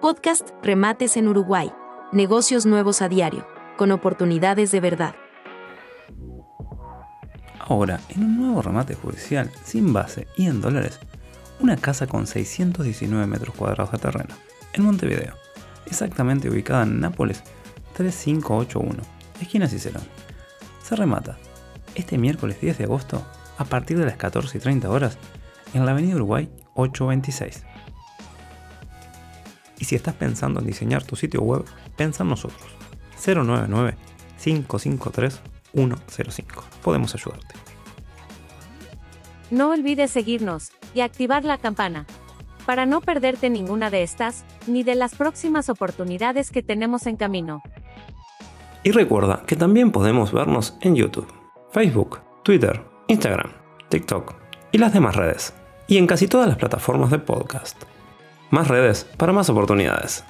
Podcast Remates en Uruguay. Negocios nuevos a diario, con oportunidades de verdad. Ahora, en un nuevo remate judicial, sin base y en dólares, una casa con 619 metros cuadrados de terreno, en Montevideo, exactamente ubicada en Nápoles 3581, esquina Cicerón. Se remata este miércoles 10 de agosto a partir de las 14 y 30 horas en la Avenida Uruguay 826. Si estás pensando en diseñar tu sitio web, pensa en nosotros. 099 553 105. Podemos ayudarte. No olvides seguirnos y activar la campana para no perderte ninguna de estas ni de las próximas oportunidades que tenemos en camino. Y recuerda que también podemos vernos en YouTube, Facebook, Twitter, Instagram, TikTok y las demás redes. Y en casi todas las plataformas de podcast. Más redes para más oportunidades.